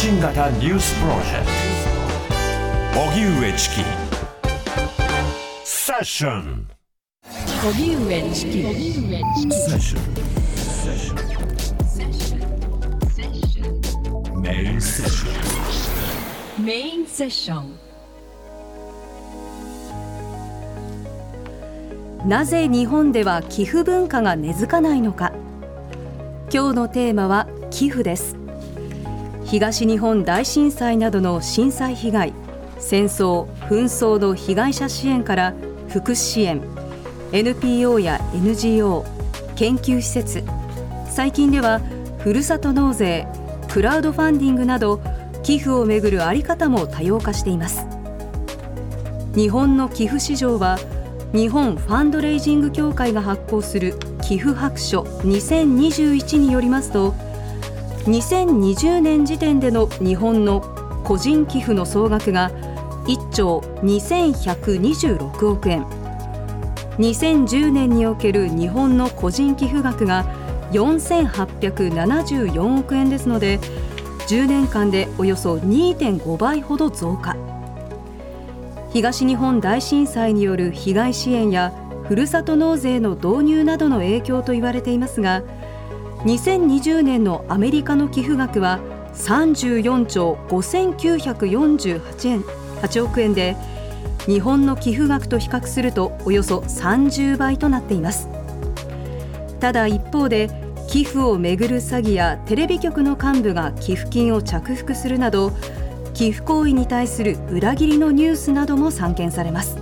信型ニュースプロジェクト。荻上チキ。セッション。荻上チキ。セッション。メインセッション。メインセッション。なぜ日本では寄付文化が根付かないのか。今日のテーマは寄付です東日本大震災などの震災被害戦争紛争の被害者支援から福祉支援 NPO や NGO 研究施設最近ではふるさと納税クラウドファンディングなど寄付をめぐる在り方も多様化しています。日本の寄付市場は日本ファンドレイジング協会が発行する寄付白書2021によりますと2020年時点での日本の個人寄付の総額が1兆2126億円。2010年における日本の個人寄付額が4874億円ですので10年間でおよそ2.5倍ほど増加。東日本大震災による被害支援やふるさと納税の導入などの影響と言われていますが2020年のアメリカの寄付額は34兆5948円8億円で日本の寄付額と比較するとおよそ30倍となっています。ただ一方で寄付をめぐる詐欺やテレビ局の幹部が寄付金を着服するなど寄付行為に対する裏切りのニュースなども散見されます。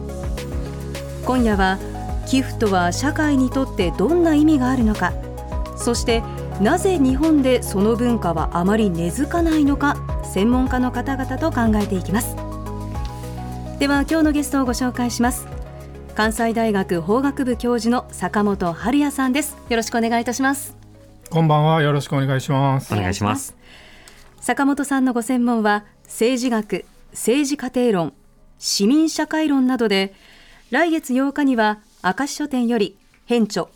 今夜は寄付とは社会にとってどんな意味があるのかそしてなぜ日本でその文化はあまり根付かないのか専門家の方々と考えていきますでは今日のゲストをご紹介します関西大学法学部教授の坂本春也さんですよろしくお願いいたしますこんばんは。よろしくお願いします。お願いします。坂本さんのご専門は政治学、政治家庭論、市民社会論などで来月8日には明石書店より編著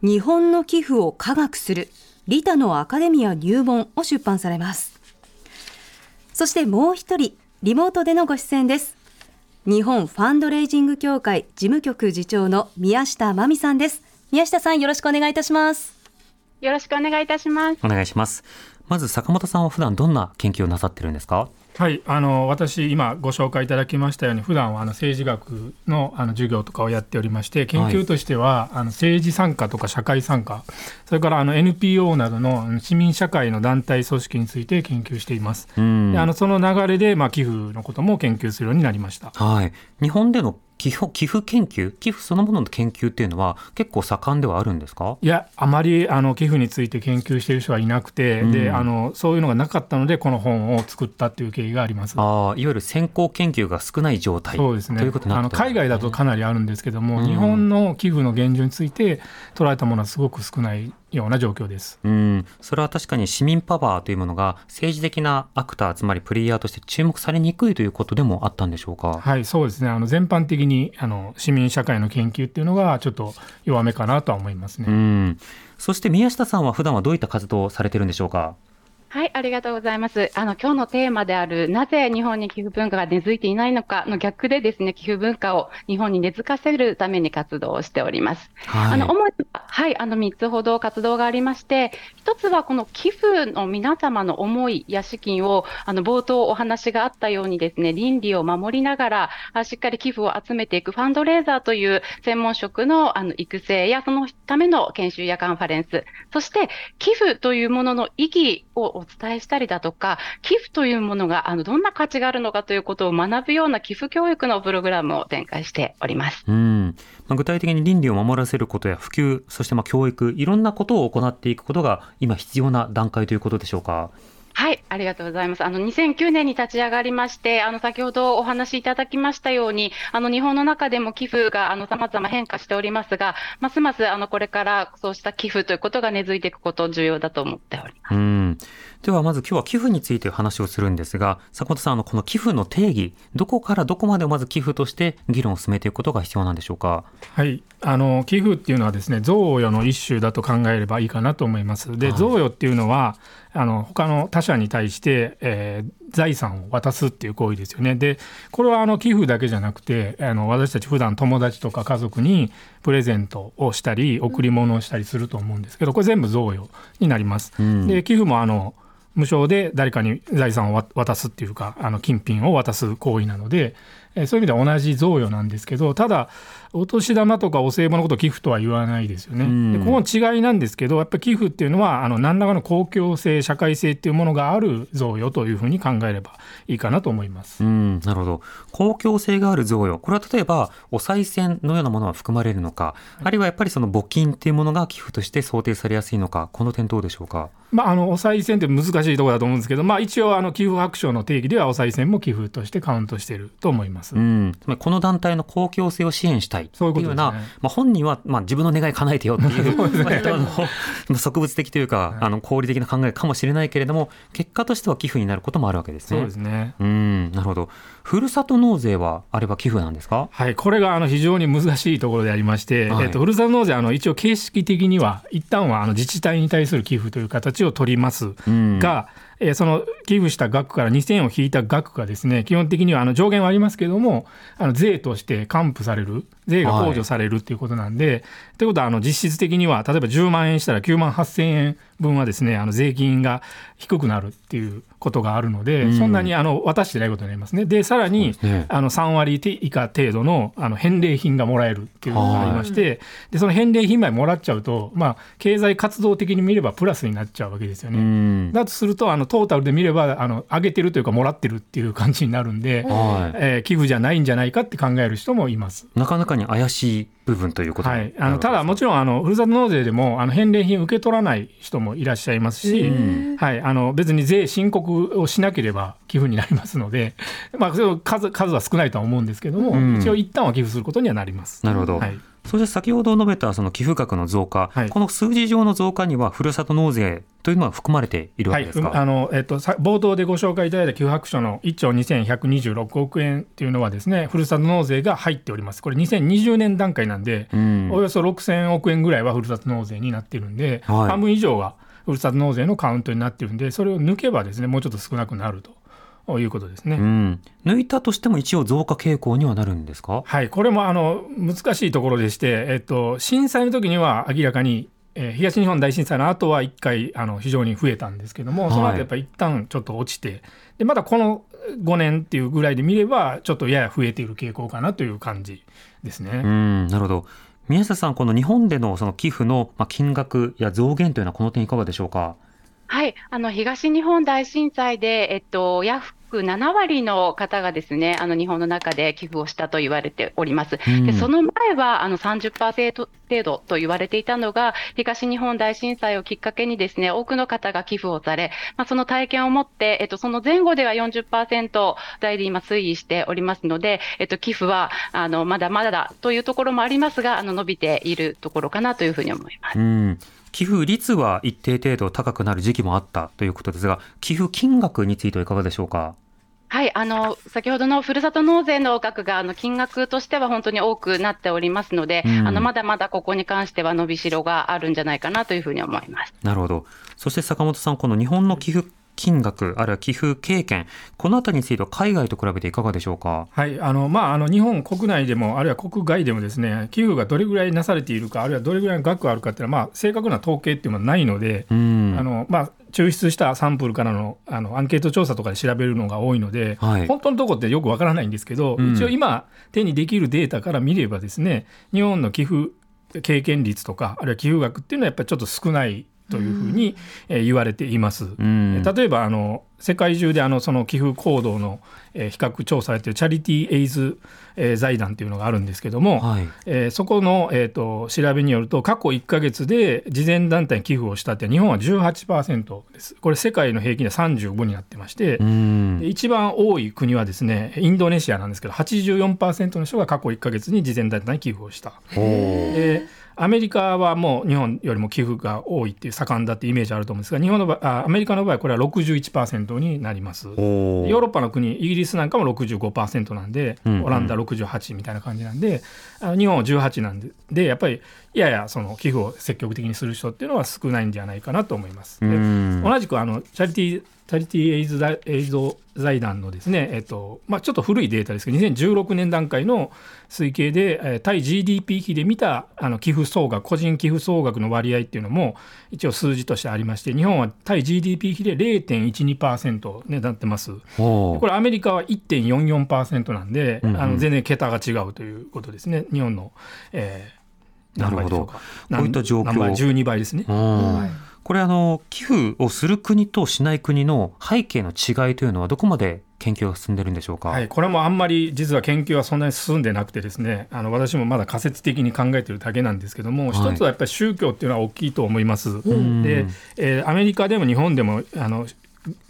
日本の寄付を科学するリタのアカデミア入門を出版されますそしてもう一人リモートでのご出演です日本ファンドレイジング協会事務局次長の宮下真美さんです宮下さんよろしくお願いいたしますよろしくお願いいたします。お願いします。まず坂本さんは普段どんな研究をなさってるんですか？はい、あの私今ご紹介いただきましたように普段はあの政治学のあの授業とかをやっておりまして研究としては、あの政治参加とか社会参加それからあの NPO などの市民社会の団体組織について研究しています。うんであのその流れで、まあ、寄付のことも研究するようになりました。はい。日本での寄付寄付研究、寄付そのものの研究っていうのは結構盛んではあるんですか？いやあまりあの寄付について研究している人はいなくて、でうんあのそういうのがなかったのでこの本を作ったっていう経緯があります。ああ、いわゆる先行研究が少ない状態。そうですねということになあの海外だとかなりあるんですけども、うん日本の寄付の現状について捉えたものはすごく少ないような状況です。うん、それは確かに市民パワーというものが政治的なアクター、つまりプレイヤーとして注目されにくいということでもあったんでしょうか？はい、そうですね。あの全般的にあの市民社会の研究っていうのがちょっと弱めかなとは思いますね。うん。そして宮下さんは普段はどういった活動をされてるんでしょうか？はい、ありがとうございます。あの、今日のテーマである、なぜ日本に寄付文化が根付いていないのかの逆でですね、寄付文化を日本に根付かせるために活動をしております。はい。あの、主には、はい、あの、3つほど活動がありまして、1つはこの寄付の皆様の思いや資金を、あの、冒頭お話があったようにですね、倫理を守りながら、あしっかり寄付を集めていくファンドレーザーという専門職の、あの、育成や、そのための研修やカンファレンス、そして、寄付というものの意義をお伝えしたりだとか、寄付というものが、あの、どんな価値があるのかということを学ぶような寄付教育のプログラムを展開しております。うんまあ、具体的に倫理を守らせることや普及、そしてまあ教育、いろんなことを行っていくことが今必要な段階ということでしょうか？はい、ありがとうございます。あの、2009年に立ち上がりまして、あの、先ほどお話しいただきましたように、あの、日本の中でも寄付が、あの、様々変化しておりますが、ますます、あの、これからそうした寄付ということが根付いていくこと重要だと思っております。うん。ではまず今日は寄付について話をするんですが、坂本さん、あの、この寄付の定義、どこからどこまでをまず寄付として議論を進めていくことが必要なんでしょうか？はい、あの寄付っていうのはですね贈与の一種だと考えればいいかなと思います。で、はい贈与っていうのはあの他の他他者に対して、えー財産を渡すっていう行為ですよね。でこれはあの寄付だけじゃなくてあの私たち普段友達とか家族にプレゼントをしたり贈り物をしたりすると思うんですけどこれ全部贈与になります。うんで寄付もあの無償で誰かに財産をわ渡すっていうかあの金品を渡す行為なので、えーそういう意味では同じ贈与なんですけどただお年玉とかお歳暮のことを寄付とは言わないですよね。うんでここの違いなんですけどやっぱり寄付っていうのはあの何らかの公共性社会性っていうものがある贈与というふうに考えればいいかなと思います。うん、なるほど。公共性がある贈与。これは例えば、お賽銭のようなものは含まれるのか、あるいはやっぱりその募金っていうものが寄付として想定されやすいのか、この点どうでしょうか？まあ、あのお賽銭って難しいところだと思うんですけど、まあ、一応あの寄付白書の定義ではお賽銭も寄付としてカウントしていると思います。うん、この団体の公共性を支援したいいというような、まあ、本人は、まあ、自分の願い叶えてよっていう、ね割とあの植物的というか、あの合理的な考えかもしれないけれども、結果としては寄付になることもあるわけですね。そうですねうん、なるほど。ふるさと納税はあれば寄付なんですか？はい、これがあの非常に難しいところでありまして、はい。えっとふるさと納税あの一応形式的には一旦はあの自治体に対する寄付という形を取りますうん。が、えーその寄付した額から2000円を引いた額がですね基本的にはあの上限はありますけれどもあの税として還付される税が控除されるっていうことなんで、とい。うことはあの実質的には例えば10万円したら9万8000円分はですねあの税金が低くなるっていうことがあるので、うんそんなにあの渡してないことになりますね。でさらに、ねあの3割以下程度のあの返礼品がもらえるっていうのがありまして、でその返礼品までもらっちゃうと、まあ、経済活動的に見ればプラスになっちゃうわけですようね。ん。だとするとあのトータルで見ればあの上げてるというかもらってるっていう感じになるんで、はい。えー寄付じゃないんじゃないかって考える人もいます。なかなかに怪しい部分ということはい、あのただもちろんあのふるさと納税でもあの返礼品受け取らない人もいらっしゃいますし、ん。はい、あの別に税申告をしなければ寄付になりますので、まあ、数数は少ないとは思うんですけども、うん。一応一旦は寄付することにはなります。なるほど。はいそして先ほど述べたその寄付額の増加、はい。この数字上の増加にはふるさと納税というのは含まれているわはい、けですか？あのえっと、さ冒頭でご紹介いただいた寄付白書の1兆2126億円っていうのはですねふるさと納税が入っております。これ2020年段階なんで、うん。およそ6000億円ぐらいはふるさと納税になってるんで、はい。半分以上がふるさと納税のカウントになってるんでそれを抜けばですねもうちょっと少なくなるということですね。うん、抜いたとしても一応増加傾向にはなるんですか？はい、これもあの難しいところでして、えっと、震災の時には明らかに、えー東日本大震災の後は1回あの非常に増えたんですけども、はいその後やっぱり一旦ちょっと落ちてでまだこの5年っていうぐらいで見ればちょっとやや増えている傾向かなという感じですね。うん、なるほど。宮下さん、この日本でのその寄付のまあ金額や増減というのはこの点いかがでしょうか？はい、あの東日本大震災で、えっと、約7割の方がですね、あの日本の中で寄付をしたと言われております。うんでその前はあの30%程度と言われていたのが、東日本大震災をきっかけにですね、多くの方が寄付をされ、まあ、その体験を持って、えっと、その前後では40%台で今推移しておりますので、えっと、寄付はあのまだまだだというところもありますが、あの伸びているところかなというふうに思います。うん、寄付率は一定程度高くなる時期もあったということですが、寄付金額についてはいかがでしょうか？はい、あの先ほどのふるさと納税の額があの金額としては本当に多くなっておりますので、うんあのまだまだここに関しては伸びしろがあるんじゃないかなというふうに思います。なるほど。そして坂本さん、この日本の寄付金額、あるいは寄付経験、このあたりについては海外と比べていかがでしょうか？はいあのまあ、あの日本国内でもあるいは国外でもですね寄付がどれぐらいなされているかあるいはどれぐらいの額があるかっていうのは、まあ、正確な統計っていうのはないので、うん、あのまあ、抽出したサンプルからのあのアンケート調査とかで調べるのが多いので、はい。本当のところってよくわからないんですけど、うん。一応今手にできるデータから見ればですね日本の寄付経験率とかあるいは寄付額っていうのはやっぱりちょっと少ないというふうに、えー言われています。うん、例えばあの世界中であのその寄付行動の、えー比較調査をやっているチャリティー・エイズ、えー財団というのがあるんですけども、はい。えーそこの、えー、と調べによると過去1か月で慈善団体に寄付をしたって日本は18%ですこれ世界の平均で35になってまして、うんで一番多い国はですねインドネシアなんですけど84%の人が過去1か月に慈善団体に寄付をした。アメリカはもう日本よりも寄付が多いっていう盛んだってイメージあると思うんですが日本の場合あアメリカの場合これは61%になります。ヨーロッパの国イギリスなんかも65%なんで、うんうんオランダ68みたいな感じなんであの日本は18なんででやっぱりややその寄付を積極的にする人っていうのは少ないんじゃないかなと思います。同じくあのチャリティーチャリティーエイズ財エイド財団のですね、えっとまあ、ちょっと古いデータですけど2016年段階の推計で、えー対 GDP 比で見たあの寄付総額個人寄付総額の割合っていうのも一応数字としてありまして日本は対 GDP 比で0.12%ねなってます。これアメリカは1.44%なんで、うんうんあの全然桁が違うということですね日本の、えーなるほど。こういった状況。何倍12倍ですね。うん。これあの寄付をする国としない国の背景の違いというのはどこまで研究が進んでるんでしょうか。はい、これもあんまり実は研究はそんなに進んでなくてですね。あの私もまだ仮説的に考えてるだけなんですけども、はい。一つはやっぱり宗教っていうのは大きいと思います。ん。で、えーアメリカでも日本でもあの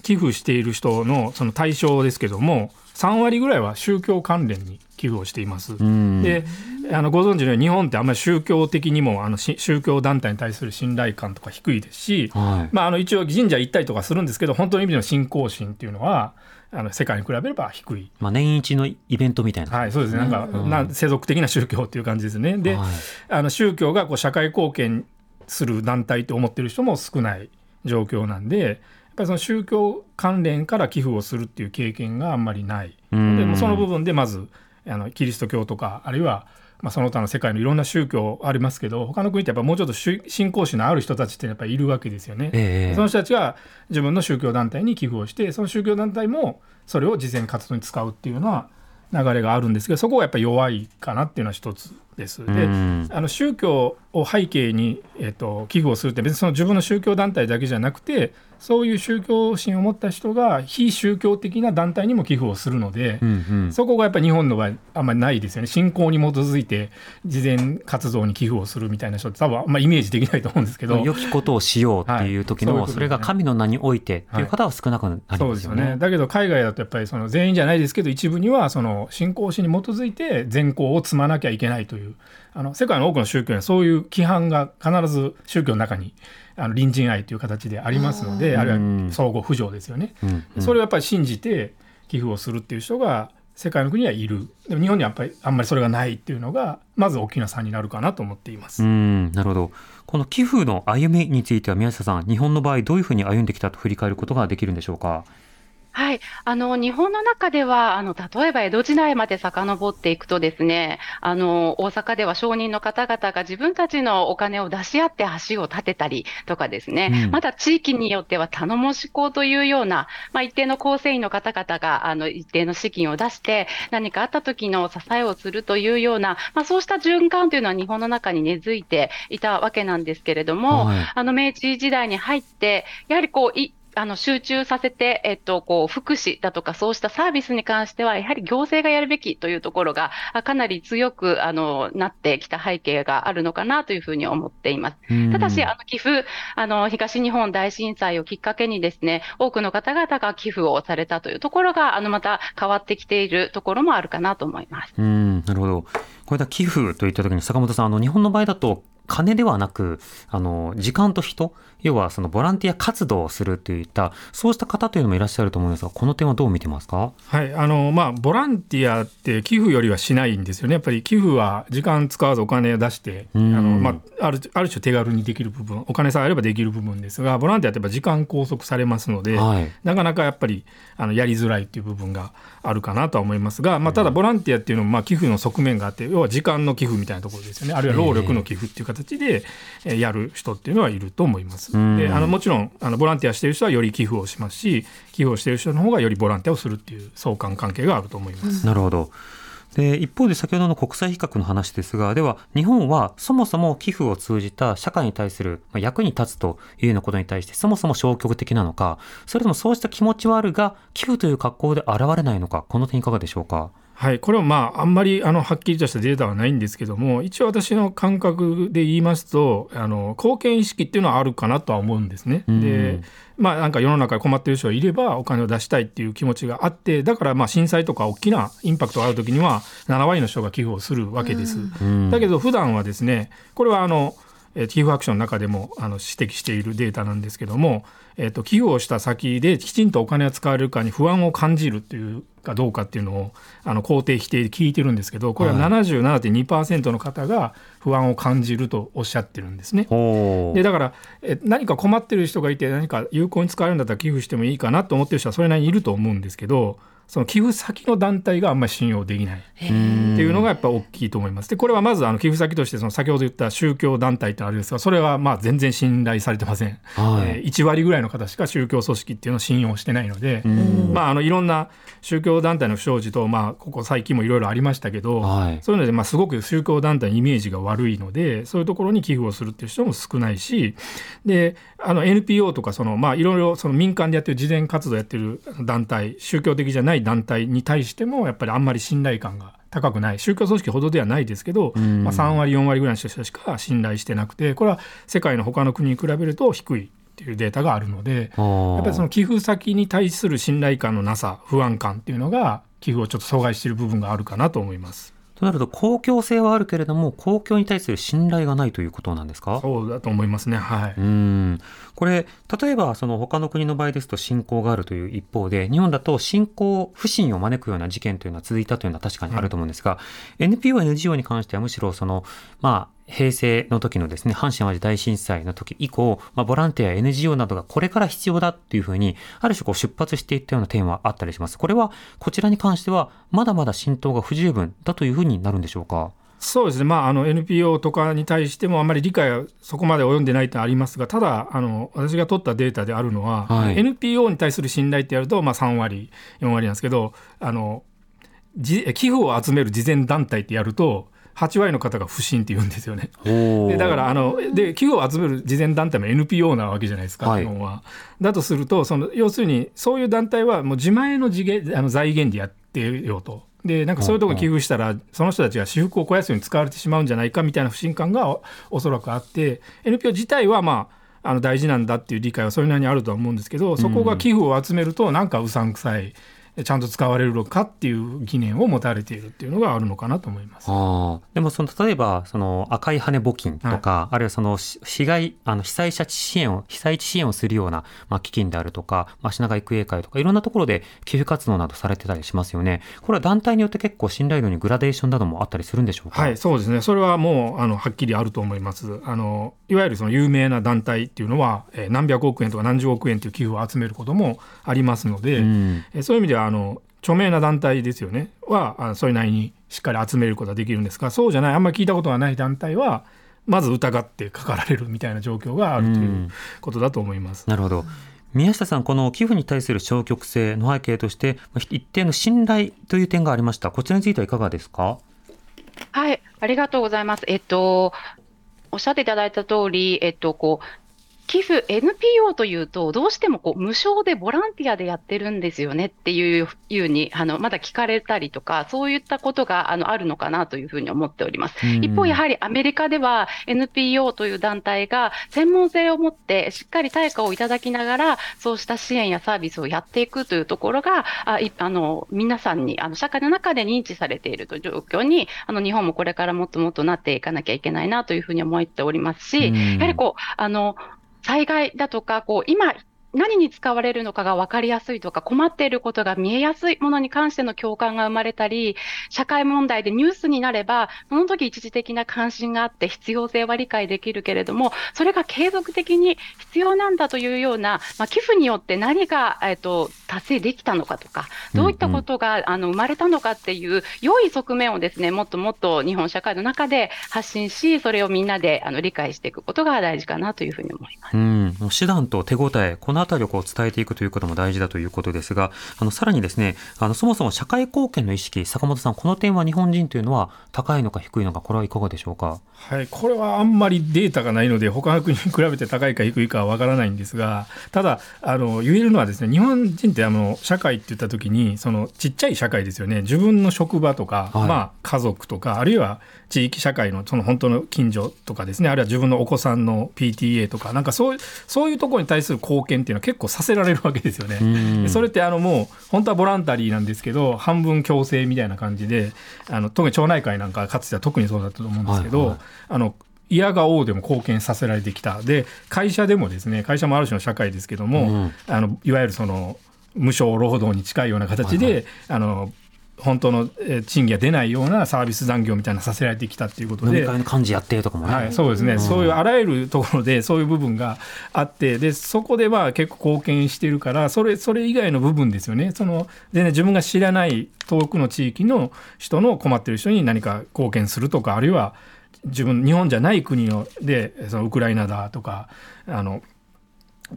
寄付している人のその対象ですけども3割ぐらいは宗教関連に寄付をしています。うんであのご存知のように日本ってあんまり宗教的にもあのし宗教団体に対する信頼感とか低いですし、はいまあ、あの一応神社行ったりとかするんですけど本当の意味での信仰心っていうのはあの世界に比べれば低い。まあ、年一のイベントみたいな。はい、そうですね。なんか、な世俗的な宗教っていう感じですね。で、はいあの宗教がこう社会貢献する団体と思ってる人も少ない状況なんで、ぱりその宗教関連から寄付をするっていう経験があんまりない。うんでもその部分でまずあのキリスト教とかあるいはまあその他の世界のいろんな宗教ありますけど他の国ってやっぱもうちょっと宗信仰心のある人たちってやっぱりいるわけですよね。ええその人たちが自分の宗教団体に寄付をしてその宗教団体もそれを慈善活動に使うっていうような流れがあるんですけどそこがやっぱり弱いかなっていうのは一つです。でうんあの宗教を背景に、えっと寄付をするって別にその自分の宗教団体だけじゃなくてそういう宗教心を持った人が非宗教的な団体にも寄付をするので、うんうんそこがやっぱり日本の場合あんまりないですよね信仰に基づいて慈善活動に寄付をするみたいな人って多分あんまりイメージできないと思うんですけど。良きことをしようっていう時の、はいそういうねそれが神の名においてっていう方は少なくなりそうまよね。ですすよね。だけど海外だとやっぱりその全員じゃないですけど一部にはその信仰心に基づいて善行を積まなきゃいけないというあの世界の多くの宗教にはそういう規範が必ず宗教の中にあの隣人愛という形でありますのであるいうんは相互扶助ですよね。うんうんそれをやっぱり信じて寄付をするっていう人が世界の国にはいるでも日本にはやっぱりあんまりそれがないっていうのがまず大きな差になるかなと思っています。うん、なるほど。この寄付の歩みについては宮下さん、日本の場合どういうふうに歩んできたと振り返ることができるんでしょうか？はい。あの、日本の中では、あの、例えば江戸時代まで遡っていくとですね、あの、大阪では商人の方々が自分たちのお金を出し合って橋を建てたりとかですね、うんまた地域によっては頼もし校というような、まあ、一定の構成員の方々が、あの、一定の資金を出して、何かあった時の支えをするというような、まあ、そうした循環というのは日本の中に根付いていたわけなんですけれども、はいあの明治時代に入って、やはりこういあの集中させて、えっと、こう福祉だとかそうしたサービスに関しては、やはり行政がやるべきというところが、あかなり強くあのなってきた背景があるのかなというふうに思っています。ただし、あの寄付あの、東日本大震災をきっかけにですね、多くの方々が寄付をされたというところが、あのまた変わってきているところもあるかなと思います。うん、なるほど。これだ寄付といったときに坂本さん、あの日本の場合だと金ではなく、あの時間と人、要はそのボランティア活動をするといったそうした方というのもいらっしゃると思うんですが、この点はどう見てますか？はいあのまあ、ボランティアって寄付よりはしないんですよね、やっぱり寄付は時間使わずお金を出して、あうんのまあ、あるある種手軽にできる部分、お金さえあればできる部分ですが、ボランティアってやっぱ時間拘束されますので、はい。なかなかやっぱりあのやりづらいっていう部分があるかなとは思いますが、まあ、ただボランティアっていうのもまあ寄付の側面があって要は時間の寄付みたいなところですよねあるいは労力の寄付っていう形でえーやる人っていうのはいると思います。うんであのもちろんあのボランティアしている人はより寄付をしますし寄付をしている人の方がよりボランティアをするっていう相関関係があると思います。なるほど。で一方で先ほどの国際比較の話ですがでは日本はそもそも寄付を通じた社会に対するまあ役に立つというようなことに対してそもそも消極的なのかそれともそうした気持ちはあるが寄付という格好で現れないのかこの点いかがでしょうか？はい、これはまああんまりあのはっきりとしたデータはないんですけども一応私の感覚で言いますとあの貢献意識っていうのはあるかなとは思うんですね。うんでまあなんか世の中に困ってる人がいればお金を出したいっていう気持ちがあってだからまあ震災とか大きなインパクトがある時には7割の人が寄付をするわけです。うんだけど普段はですねこれはあのえー寄付アクションの中でもあの指摘しているデータなんですけども、えー、と寄付をした先できちんとお金が使われるかに不安を感じるっていうかどうかっていうのをあの肯定否定で聞いてるんですけどこれは77.2%の方が不安を感じるとおっしゃってるんですね。ほうでだからえ何か困ってる人がいて何か有効に使えるんだったら寄付してもいいかなと思ってる人はそれなりにいると思うんですけどその寄付先の団体があんまり信用できない。っていうのがやっぱ大きいと思います。でこれはまずあの寄付先としてその先ほど言った宗教団体ってあるんですがそれはまあ全然信頼されてません、はい。えー1割ぐらいの方しか宗教組織っていうのを信用してないので、ん。まあ、あのいろんな宗教団体の不祥事と、まあ、ここ最近もいろいろありましたけど、はい。そういうので、まあ、すごく宗教団体のイメージが悪いのでそういうところに寄付をするっていう人も少ないしであの NPO とかその、まあ、いろいろその民間でやってる慈善活動やってる団体宗教的じゃない団体に対してもやっぱりあんまり信頼感が高くない宗教組織ほどではないですけど、んまあ、3割4割ぐらいの人しか信頼してなくてこれは世界の他の国に比べると低いっていうデータがあるので。やっぱりその寄付先に対する信頼感のなさ不安感っていうのが寄付をちょっと阻害している部分があるかなと思います。となると公共性はあるけれども公共に対する信頼がないということなんですか？そうだと思いますね。はい。うんこれ例えばその他の国の場合ですと信仰があるという一方で日本だと信仰不信を招くような事件というのは続いたというのは確かにあると思うんですが、NPO、NGO に関してはむしろそのまあ平成の時のですね阪神・淡路大震災の時以降、まあ、ボランティア NGO などがこれから必要だっていうふうにある種こう出発していったような点はあったりします。これはこちらに関してはまだまだ浸透が不十分だというふうになるんでしょうか？そうですね。まああの NPO とかに対してもあんまり理解はそこまで及んでないってありますが、ただあの私が取ったデータであるのは、はい NPO に対する信頼ってやるとまあ3割4割なんですけど、あのじ寄付を集める慈善団体ってやると8割の方が不信って言うんですよね。でだからあので寄付を集める慈善団体も NPO なわけじゃないですか、はい日本は。だとするとその要するにそういう団体はもう自前のあの財源でやってようと。でなんかそういうとこ寄付したらその人たちが私服を肥やすように使われてしまうんじゃないかみたいな不信感がおおそらくあって NPO 自体はまああの大事なんだっていう理解はそれなりにあるとは思うんですけどそこが寄付を集めるとなんかうさんくさいちゃんと使われるのかっていう疑念を持たれているっていうのがあるのかなと思います。ああ、でもその例えばその赤い羽募金とか、あるいはそのし被害あの被災者支援を被災地支援をするようなまあ基金であるとか、まあ、品川育英会とかいろんなところで寄付活動などされてたりしますよね。これは団体によって結構信頼度にグラデーションなどもあったりするんでしょうか？はい、そうですね。それはもうあのはっきりあると思います。あのいわゆるその有名な団体っていうのは、えー何百億円とか何十億円という寄付を集めることもありますので、うんえーそういう意味ではあの著名な団体ですよねはあそれなりにしっかり集めることができるんですが、そうじゃないあんまり聞いたことがない団体はまず疑ってかかられるみたいな状況があるということだと思います。なるほど。宮下さん、この寄付に対する消極性の背景として、まあ一定の信頼という点がありました。こちらについてはいかがですか？はい、ありがとうございます。えっと、おっしゃっていただいた通り、えっと、こう、寄付 NPO というと、どうしてもこう無償でボランティアでやってるんですよねっていうふうにあのまだ聞かれたりとか、そういったことがあのあるのかなというふうに思っております。うん一方、やはりアメリカでは NPO という団体が専門性を持ってしっかり対価をいただきながら、そうした支援やサービスをやっていくというところが、あいあの皆さんにあの社会の中で認知されているという状況に、あの日本もこれからもっともっとなっていかなきゃいけないなというふうに思っておりますし、うんやはりこう、あの、災害だとか、こう、今、何に使われるのかが分かりやすいとか、困っていることが見えやすいものに関しての共感が生まれたり、社会問題でニュースになれば、その時一時的な関心があって必要性は理解できるけれども、それが継続的に必要なんだというような、まあ、寄付によって何が、えっと、達成できたのかとか、どういったことが、あの生まれたのかっていう良い側面をですね、もっともっと日本社会の中で発信し、それをみんなであの理解していくことが大事かなというふうに思います。うん、手段と手応え、このあたりをこう伝えていくということも大事だということですが、あのさらにですね、あのそもそも社会貢献の意識、坂本さん、この点は日本人というのは高いのか低いのか、これはいかがでしょうか？はい、これはあんまりデータがないので他の国に比べて高いか低いかはわからないんですがただあの言えるのはですね日本人ってあの社会って言った時にそのちっちゃい社会ですよね自分の職場とか、はいまあ、家族とかあるいは地域社会のその本当の近所とかですねあるいは自分のお子さんの PTA とかなんかそういうそういうところに対する貢献っていうのは結構させられるわけですよね。うん。でそれってあのもう本当はボランタリーなんですけど半分強制みたいな感じであの特に町内会なんかかつては特にそうだったと思うんですけど、はいはい。あの嫌が王でも貢献させられてきた。で会社でもですね会社もある種の社会ですけども、うん。あのいわゆるその無償労働に近いような形で、あの本当のえー賃金が出ないようなサービス残業みたいなのさせられてきたっていうこと飲みで。会の幹事やってとかもね。はい、そうですね、そういうあらゆるところでそういう部分があってでそこでまあ結構貢献してるからそれそれ以外の部分ですよねその全然自分が知らない遠くの地域の人の困ってる人に何か貢献するとかあるいは自分日本じゃない国のでそのウクライナだとかあの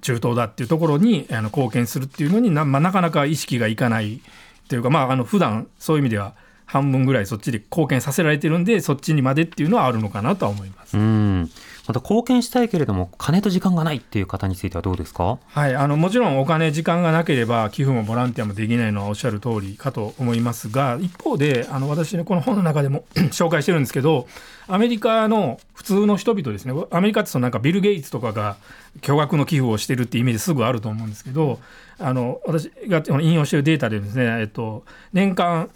中東だっていうところにあの貢献するっていうのにな,、まあ、なかなか意識がいかないというかまああの普段そういう意味では半分ぐらいそっちで貢献させられてるんでそっちにまでっていうのはあるのかなとは思います。うん。また貢献したいけれども、金と時間がないっていう方についてはどうですか？はい、あのもちろんお金時間がなければ寄付もボランティアもできないのはおっしゃる通りかと思いますが一方であの私ねこの本の中でも 紹介してるんですけどアメリカの普通の人々ですねアメリカってそのなんかビル・ゲイツとかが巨額の寄付をしてるっていうイメージすぐあると思うんですけどあの私が引用してるデータでですね、えっと、年間、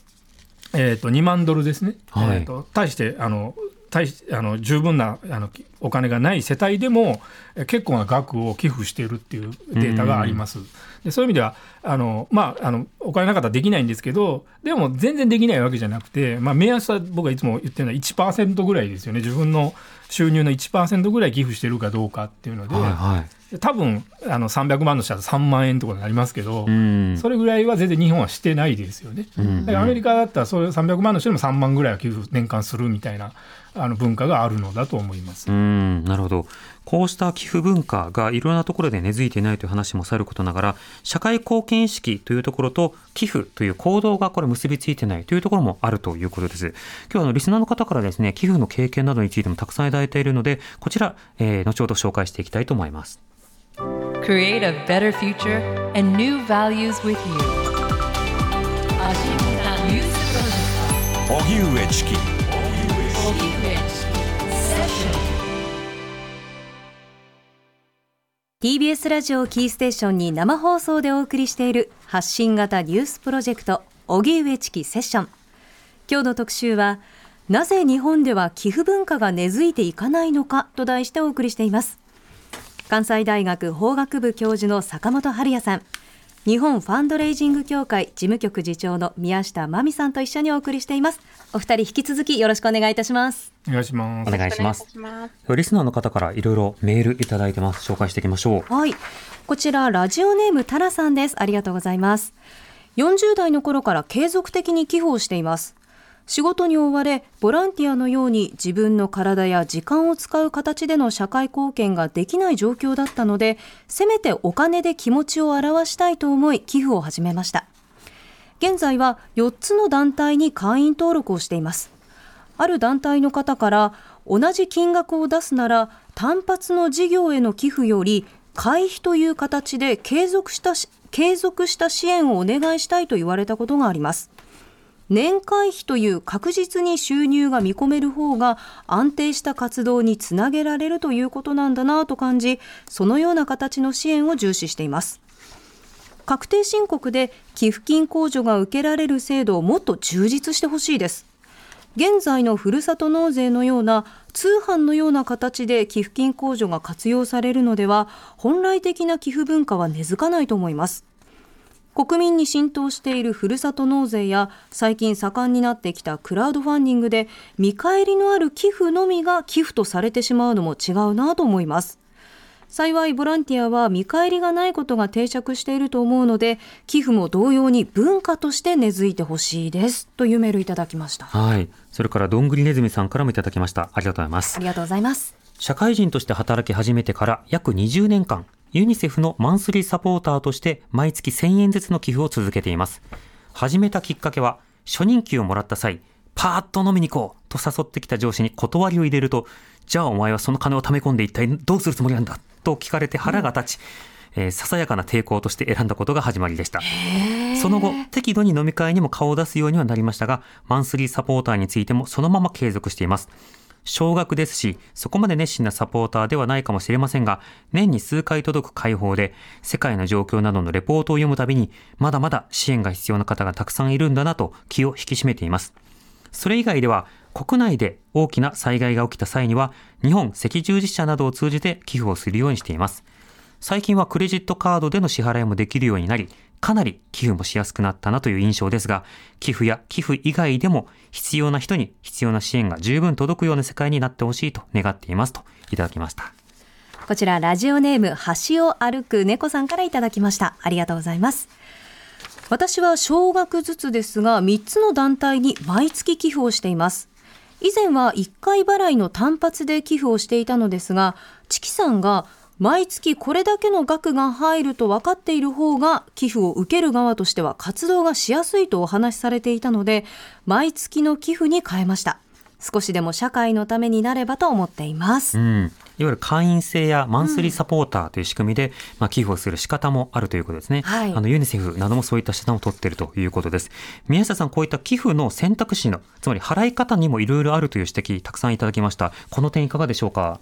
えっと、2万ドルですね、はい。えっと、対してあの対しあの十分なあのお金がない世帯でもえ結構な額を寄付しているっていうデータがあります。でそういう意味ではあの、まあ、あのお金なかったらできないんですけどでも全然できないわけじゃなくて、まあ、目安は僕がいつも言ってるのは1%ぐらいですよね。自分の収入の1%ぐらい寄付してるかどうかっていうので、はいはい。多分あの300万の人は3万円とかになりますけど、うん。それぐらいは全然日本はしてないですよね。うんだからアメリカだったらそういう300万の人でも3万ぐらいは寄付年間するみたいなあの文化があるのだと思います。うん、なるほど。こうした寄付文化がいろんなところで根付いていないという話もさることながら、社会貢献意識というところと寄付という行動がこれ結びついてないというところもあるということです。今日はあのリスナーの方からですね、寄付の経験などについてもたくさんいただいているので、こちら、えー後ほど紹介していきたいと思います。Create a better future and new values with you. TBS ラジオキーステーションに生放送でお送りしている発信型ニュースプロジェクト荻上チキセッション。今日の特集はなぜ日本では寄付文化が根付いていかないのかと題してお送りしています。関西大学法学部教授の坂本春也さん。日本ファンドレイジング協会事務局次長の宮下真美さんと一緒にお送りしていますお二人引き続きよろしくお願いいたしますお願いしますお。願いします。リスナーの方からいろいろメールいただいてます。紹介していきましょう。はい。こちら、ラジオネームタラさんです。ありがとうございます。40代の頃から継続的に寄付をしています。仕事に追われ、ボランティアのように自分の体や時間を使う形での社会貢献ができない状況だったので、せめてお金で気持ちを表したいと思い、寄付を始めました。現在は4つの団体に会員登録をしています。ある団体の方から同じ金額を出すなら単発の事業への寄付より会費という形で継続したし継続した支援をお願いしたいと言われたことがあります。年会費という確実に収入が見込める方が安定した活動につなげられるということなんだなと感じ、そのような形の支援を重視しています。確定申告で寄付金控除が受けられる制度をもっと充実してほしいです。現在のふるさと納税のような通販のような形で寄付金控除が活用されるのでは本来的な寄付文化は根付かないと思います国民に浸透しているふるさと納税や最近盛んになってきたクラウドファンディングで見返りのある寄付のみが寄付とされてしまうのも違うなと思います幸いボランティアは見返りがないことが定着していると思うので寄付も同様に文化として根付いてほしいですというメールいただきましたはい。それから、どんぐりねずみさんからもいただきました。ありがとうございますあ。りがとうございます社会人として働き始めてから約20年間、ユニセフのマンスリーサポーターとして毎月1000円ずつの寄付を続けています。始めたきっかけは、初任給をもらった際、パーッと飲みに行こうと誘ってきた上司に断りを入れると、じゃあお前はその金を貯め込んで一体どうするつもりなんだ？と聞かれて腹が立ち、えーささやかな抵抗として選んだことが始まりでした。その後、適度に飲み会にも顔を出すようにはなりましたが、マンスリーサポーターについてもそのまま継続しています。少額ですし、そこまで熱心なサポーターではないかもしれませんが、年に数回届く会報で、世界の状況などのレポートを読むたびに、まだまだ支援が必要な方がたくさんいるんだなと気を引き締めています。それ以外では、国内で大きな災害が起きた際には、日本赤十字社などを通じて寄付をするようにしています。最近はクレジットカードでの支払いもできるようになり、かなり寄付もしやすくなったなという印象ですが、寄付や寄付以外でも必要な人に必要な支援が十分届くような世界になってほしいと願っていますといただきました。こちらラジオネーム橋を歩く猫さんからいただきました。ありがとうございます。私は少額ずつですが3つの団体に毎月寄付をしています。以前は1回払いの単発で寄付をしていたのですがチキさんが毎月これだけの額が入ると分かっている方が寄付を受ける側としては活動がしやすいとお話しされていたので毎月の寄付に変えました少しでも社会のためになればと思っています、うん。いわゆる会員制やマンスリーサポーターという仕組みで、まあ、寄付をする仕方もあるということですね。はいあの、ユニセフなどもそういった手段を取っているということです。宮下さん、こういった寄付の選択肢の、つまり払い方にもいろいろあるという指摘、たくさんいただきました。この点いかがでしょうか？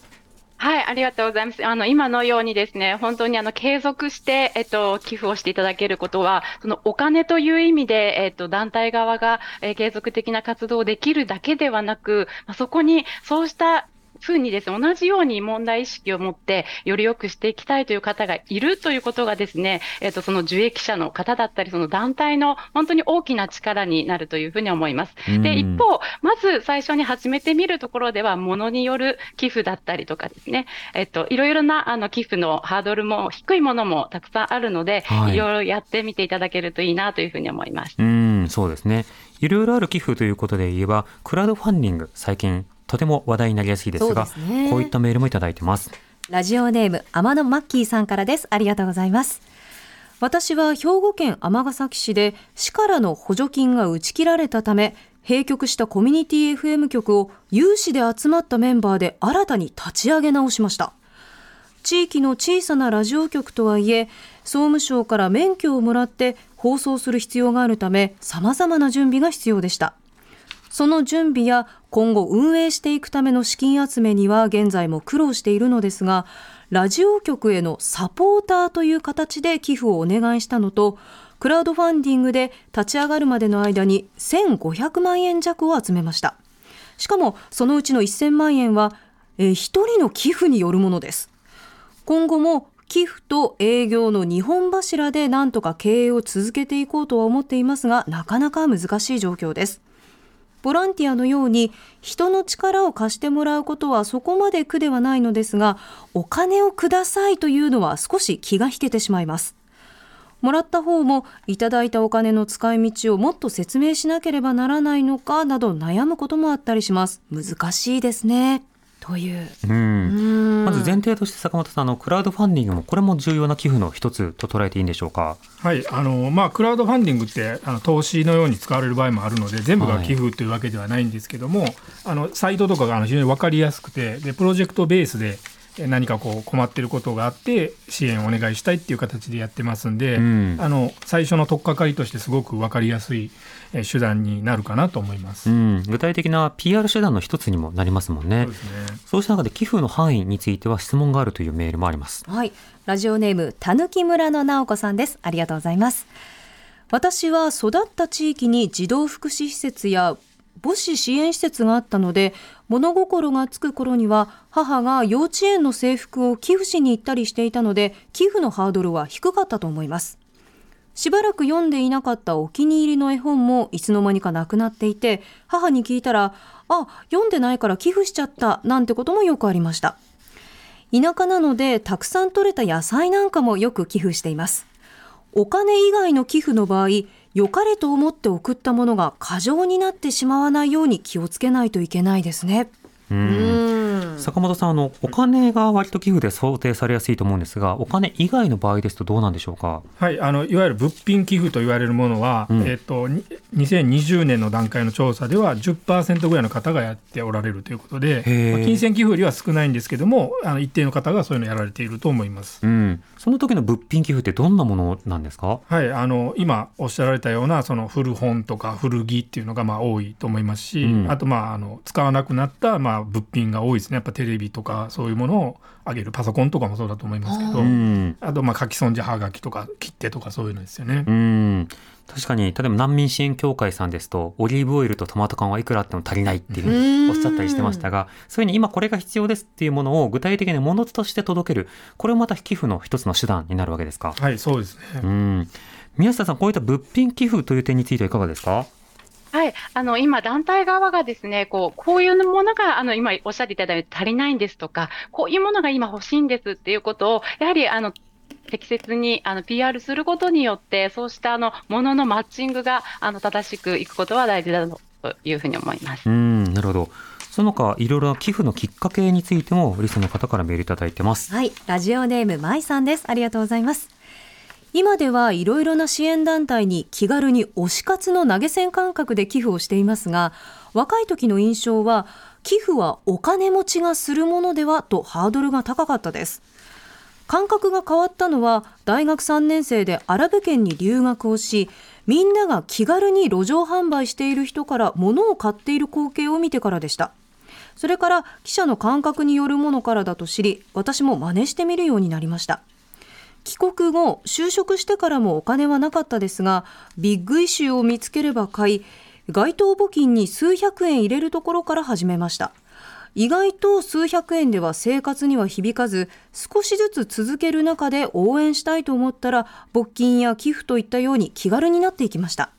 はい、ありがとうございます。あの、今のようにですね、本当にあの、継続して、えっと、寄付をしていただけることは、そのお金という意味で、えっと、団体側が、えー継続的な活動をできるだけではなく、まあそこに、そうした、ふうにですね、同じように問題意識を持って、より良くしていきたいという方がいるということがですね、えっと、その受益者の方だったり、その団体の本当に大きな力になるというふうに思います。うんで、一方、まず最初に始めてみるところでは、ものによる寄付だったりとかですね、えっと、いろいろなあの寄付のハードルも低いものもたくさんあるので、はいいろいろやってみていただけるといいなというふうに思います。うん、そうですね。いろいろある寄付ということで言えば、クラウドファンディング、最近とても話題になりやすいですが、ねこういったメールもいただいてます。ラジオネーム天野マッキーさんからです。ありがとうございます。私は兵庫県尼崎市で市からの補助金が打ち切られたため、閉局したコミュニティ FM 局を有志で集まったメンバーで新たに立ち上げ直しました。地域の小さなラジオ局とはいえ、総務省から免許をもらって放送する必要があるため、様々な準備が必要でした。その準備や今後運営していくための資金集めには現在も苦労しているのですが、ラジオ局へのサポーターという形で寄付をお願いしたのと、クラウドファンディングで立ち上がるまでの間に1500万円弱を集めました。しかもそのうちの1000万円は、えー一人の寄付によるものです。今後も寄付と営業の2本柱でなんとか経営を続けていこうとは思っていますが、なかなか難しい状況です。ボランティアのように人の力を貸してもらうことはそこまで苦ではないのですが、お金をくださいというのは少し気が引けてしまいます。もらった方もいただいたお金の使い道をもっと説明しなければならないのかなど悩むこともあったりします。難しいですね。という。うん。まず前提として坂本さん、あの、クラウドファンディングも、これも重要な寄付の一つと捉えていいんでしょうか？はい、あのまあ、クラウドファンディングってあの投資のように使われる場合もあるので全部が寄付というわけではないんですけども、あのサイトとかがあの非常に分かりやすくてでプロジェクトベースでえ何かこう困ってることがあって支援をお願いしたいっていう形でやってますんで、うんあの最初の取っかかりとしてすごく分かりやすいえ手段になるかなと思います。うん。具体的な PR 手段の一つにもなりますもんねそう。ですねそうした中で寄付の範囲については質問があるというメールもあります。はい。ラジオネーム、たぬき村の直子さんです。ありがとうございます。私は育った地域に児童福祉施設や母子支援施設があったので、物心がつく頃には母が幼稚園の制服を寄付しに行ったりしていたので、寄付のハードルは低かったと思います。しばらく読んでいなかったお気に入りの絵本もいつの間にかなくなっていて、母に聞いたら、あ、読んでないから寄付しちゃった、なんてこともよくありました。田舎なのでたくさん取れた野菜なんかもよく寄付しています。お金以外の寄付の場合、良かれと思って送ったものが過剰になってしまわないように気をつけないといけないですね。うん。坂本さん、あの、お金が割と寄付で想定されやすいと思うんですが、お金以外の場合ですとどうなんでしょうか？はい、あのいわゆる物品寄付と言われるものは、うんえっとに2020年の段階の調査では10%ぐらいの方がやっておられるということで、まあ金銭寄付よりは少ないんですけどもあの一定の方がそういうのをやられていると思います。うん。その時の物品寄付ってどんなものなんですか？はい、あの今おっしゃられたようなその古本とか古着っていうのがまあ多いと思いますし、うんあとまああの使わなくなったまな物品が多いですね。やっぱテレビとかそういうものをあげる。パソコンとかもそうだと思いますけど、うん。あとまあ書き損じはがきとか切手とかそういうのですよね。うん。確かに例えば難民支援協会さんですとオリーブオイルとトマト缶はいくらあっても足りないっていうふうにおっしゃったりしてましたがそういうふうに今これが必要ですっていうものを具体的に物として届ける。これもまた寄付の一つの手段になるわけですか？はいそうですね、うん。宮下さんこういった物品寄付という点についてはいかがですか？はい、あの今、団体側がですねこうこういうものがあの今おっしゃっていただいて足りないんですとか、こういうものが今欲しいんですっていうことを、やはりあの適切にあの PR することによって、そうしたあのもののマッチングがあの正しくいくことは大事だというふうに思います。うんなるほどその他いろいろな寄付のきっかけについてもリスの方からメールいただいてます。はい、ラジオネームまいさんです。ありがとうございます。今ではいろいろな支援団体に気軽に推し活の投げ銭感覚で寄付をしていますが、若い時の印象は寄付はお金持ちがするものではとハードルが高かったです。感覚が変わったのは大学3年生でアラブ圏に留学をしみんなが気軽に路上販売している人から物を買っている光景を見てからでしたそれから記者の感覚によるものからだと知り私も真似してみるようになりました帰国後就職してからもお金はなかったですがビッグイシューを見つければ買い街頭募金に数百円入れるところから始めました。意外と数百円では生活には響かず少しずつ続ける中で応援したいと思ったら募金や寄付といったように気軽になっていきました。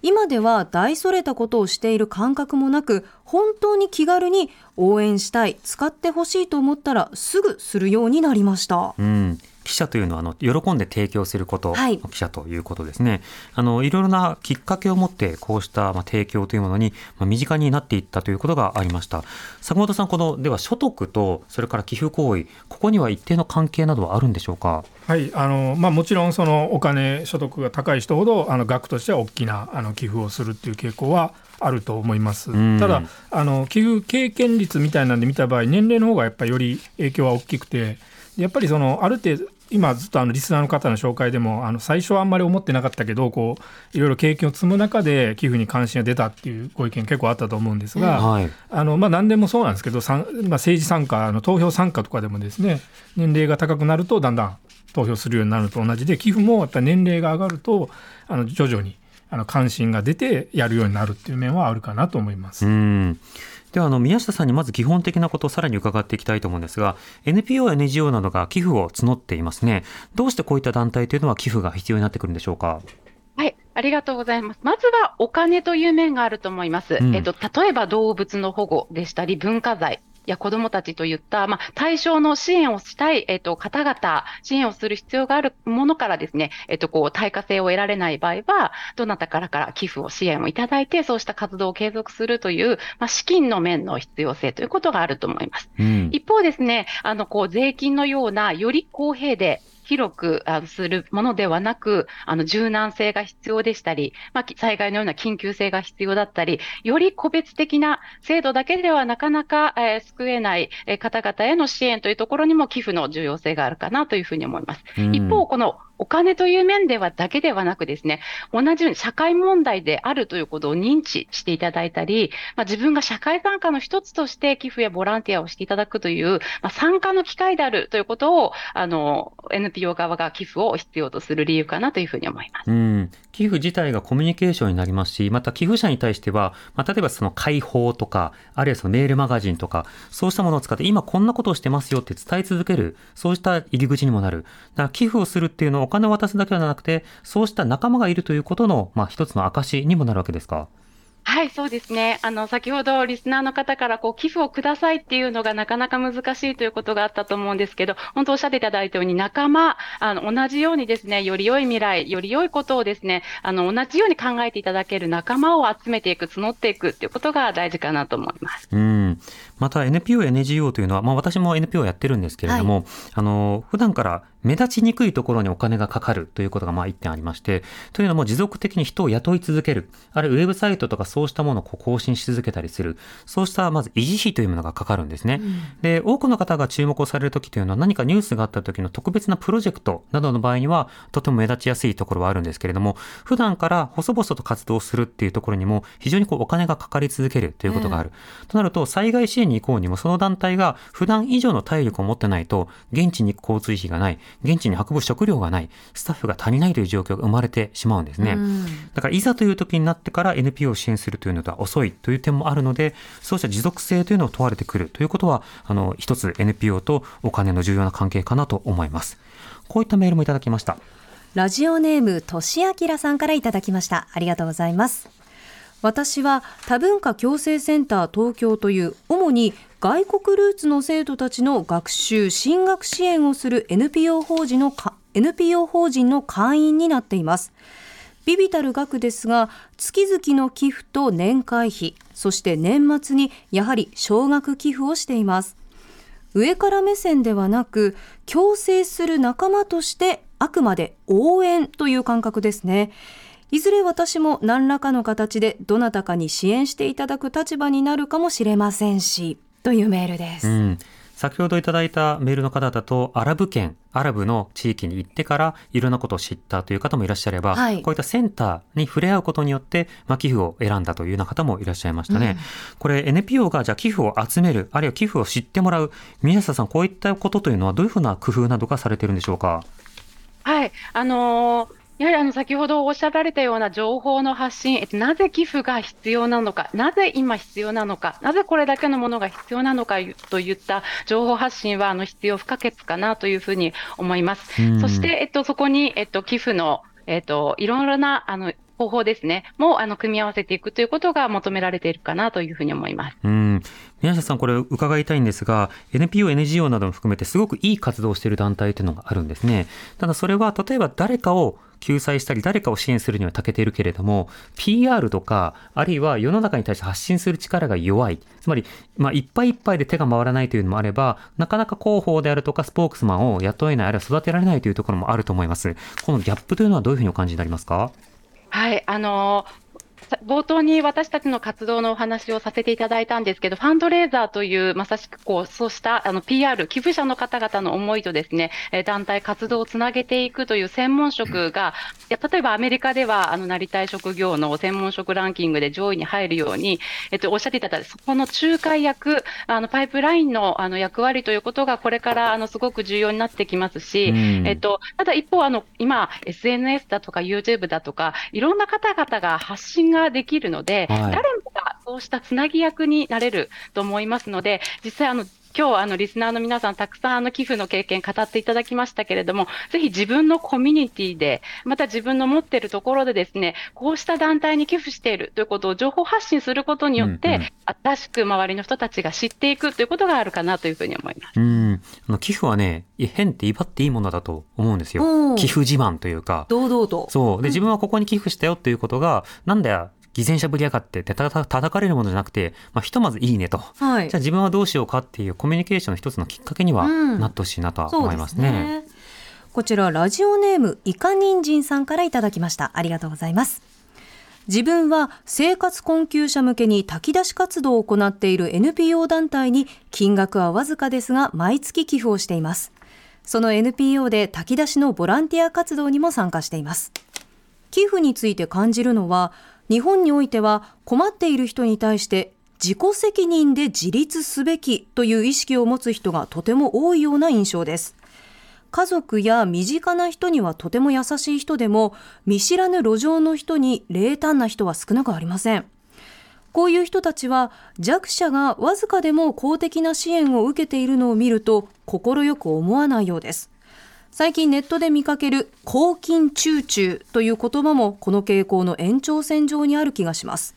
今では大それたことをしている感覚もなく本当に気軽に応援したい使ってほしいと思ったらすぐするようになりました。うん。記者というのはあの喜んで提供することはい。の記者ということですね、あのいろいろなきっかけを持ってこうしたまあ提供というものにまあ身近になっていったということがありました。坂本さんこのでは所得とそれから寄付行為ここには一定の関係などはあるんでしょうか？はいあのまあ、もちろんそのお金所得が高い人ほどあの額としては大きなあの寄付をするっていう傾向はあると思います。ん。ただあの寄付経験率みたいなんで見た場合年齢の方がやっぱりより影響は大きくてやっぱりそのある程度今ずっとあのリスナーの方の紹介でもあの最初はあんまり思ってなかったけどこういろいろ経験を積む中で寄付に関心が出たっていうご意見結構あったと思うんですが、はいあのまあ、何でもそうなんですけど、さんまあ、政治参加あの投票参加とかでもですね年齢が高くなるとだんだん投票するようになるのと同じで寄付もやっぱり年齢が上がるとあの徐々にあの関心が出てやるようになるっていう面はあるかなと思います。うんではあの宮下さんにまず基本的なことをさらに伺っていきたいと思うんですが NPO、NGO などが寄付を募っていますねどうしてこういった団体というのは寄付が必要になってくるんでしょうか？はい、ありがとうございます。まずはお金という面があると思います。うんえっと、例えば動物の保護でしたり、文化財。や子どもたちといった、まあ、対象の支援をしたい、えっと、方々、支援をする必要があるものからですね、えっと、こう、対価性を得られない場合は、どなたからから寄付を支援をいただいて、そうした活動を継続するという、まあ、資金の面の必要性ということがあると思います。うん一方ですね、あの、こう、税金のような、より公平で、広くあのするものではなく、あの柔軟性が必要でしたり、まあ、き災害のような緊急性が必要だったり、より個別的な制度だけではなかなか、えー救えない、えー方々への支援というところにも寄付の重要性があるかなというふうに思います。うん一方、このお金という面ではだけではなくですね、同じように社会問題であるということを認知していただいたり、まあ、自分が社会参加の一つとして寄付やボランティアをしていただくという、まあ、参加の機会であるということを、あの、NPO 側が寄付を必要とする理由かなというふうに思います。うん、寄付自体がコミュニケーションになりますし、また寄付者に対しては、まあ、例えばその解放とか、あるいはそのメールマガジンとか、そうしたものを使って、今こんなことをしてますよって伝え続ける、そうした入り口にもなる。だから寄付をするっていうのはお金を渡すだけではなくて、そうした仲間がいるということの、まあ、一つの証にもなるわけですか？はい、そうですね。あの、先ほどリスナーの方から、こう、寄付をくださいっていうのがなかなか難しいということがあったと思うんですけど、本当おっしゃっていただいたように、仲間、あの、同じようにですね、より良い未来、より良いことをですね、あの、同じように考えていただける仲間を集めていく、募っていくっていうことが大事かなと思います。うん。また NPO、NGO というのは、まあ私も NPO やってるんですけれども、あの、普段から目立ちにくいところにお金がかかるということがまあ一点ありまして、というのも持続的に人を雇い続ける、あるいはウェブサイトとかそうしたものを更新し続けたりする、そうしたまず維持費というものがかかるんですね。で、多くの方が注目をされるときというのは何かニュースがあった時の特別なプロジェクトなどの場合にはとても目立ちやすいところはあるんですけれども、普段から細々と活動するっていうところにも非常にこうお金がかかり続けるということがある。となると、災害支援に行こうにもその団体が普段以上の体力を持ってないと、現地に行く交通費がない、現地に運ぶ食料がない、スタッフが足りないという状況が生まれてしまうんですね。だからいざという時になってから NPO を支援するというのとは遅いという点もあるので、そうした持続性というのを問われてくるということは、あの、一つ NPO とお金の重要な関係かなと思います。こういったメールもいただきました。ラジオネーム、としあきらさんからいただきました。ありがとうございます。私は多文化共生センター東京という主に外国ルーツの生徒たちの学習進学支援をする NPO 法人のか NPO 法人の会員になっています。ビビたる額ですが月々の寄付と年会費そして年末にやはり少額寄付をしています。上から目線ではなく共生する仲間としてあくまで応援という感覚ですね。いずれ私も何らかの形でどなたかに支援していただく立場になるかもしれませんし。というメールです、うん。先ほどいただいたメールの方だと、アラブ圏、アラブの地域に行ってからいろんなことを知ったという方もいらっしゃれば、はいこういったセンターに触れ合うことによって、まあ、寄付を選んだというような方もいらっしゃいましたね。これ NPO がじゃあ寄付を集める、あるいは寄付を知ってもらう、宮下さん、こういったことというのはどういうふうな工夫などがされているんでしょうか？はい、あのーやはりあの先ほどおっしゃられたような情報の発信、えっと、なぜ寄付が必要なのか、なぜ今必要なのか、なぜこれだけのものが必要なのかといった情報発信はあの必要不可欠かなというふうに思います。うんそして、えっと、そこに、えっと、寄付の、えっと、いろいろなあの方法ですね、もあの組み合わせていくということが求められているかなというふうに思います。うん。宮下さん、これ伺いたいんですが、NPO、NGO なども含めてすごくいい活動をしている団体というのがあるんですね。ただそれは、例えば誰かを救済したり、誰かを支援するには長けているけれども、PR とか、あるいは世の中に対して発信する力が弱い。つまり、まあ、いっぱいいっぱいで手が回らないというのもあれば、なかなか広報であるとか、スポークスマンを雇えない、あるいは育てられないというところもあると思います。このギャップというのはどういうふうにお感じになりますか？はい、あのー冒頭に私たちの活動のお話をさせていただいたんですけど、ファンドレーザーという、まさしくこう、そうしたあの PR、寄付者の方々の思いとですね、えー団体活動をつなげていくという専門職が、いや例えばアメリカでは、あの、なりたい職業の専門職ランキングで上位に入るように、えっと、おっしゃっていただいた、そこの仲介役、あの、パイプラインの、あの、役割ということが、これから、あの、すごく重要になってきますし、うん。えっと、ただ一方、あの、今、SNS だとか YouTube だとか、いろんな方々が発信ができるので、はい。誰もがそうしたつなぎ役になれると思いますので、実際、あの、今日、あの、リスナーの皆さん、たくさん、あの、寄付の経験語っていただきましたけれども、ぜひ自分のコミュニティで、また自分の持っているところでですね、こうした団体に寄付しているということを情報発信することによって、うんうん新しく周りの人たちが知っていくということがあるかなというふうに思います。うん。あの、寄付はね、変って威張っていいものだと思うんですよ寄付自慢というか。堂々とそう。で、自分はここに寄付したよっていうことが、なんだよ、偽善者ぶりやがってってたた叩かれるものじゃなくて、まあ、ひとまずいいねと。はいじゃあ自分はどうしようかっていうコミュニケーションの一つのきっかけにはうんなってほしいなとは思いますね。すね。こちらラジオネームイカニンジンさんからいただきました。ありがとうございます。自分は生活困窮者向けに炊き出し活動を行っている NPO 団体に金額はわずかですが毎月寄付をしています。その NPO で炊き出しのボランティア活動にも参加しています。寄付について感じるのは日本においては困っている人に対して自己責任で自立すべきという意識を持つ人がとても多いような印象です。家族や身近な人にはとても優しい人でも見知らぬ路上の人に冷淡な人は少なくありません。こういう人たちは弱者がわずかでも公的な支援を受けているのを見ると快く思わないようです。最近ネットで見かける公金中中という言葉もこの傾向の延長線上にある気がします。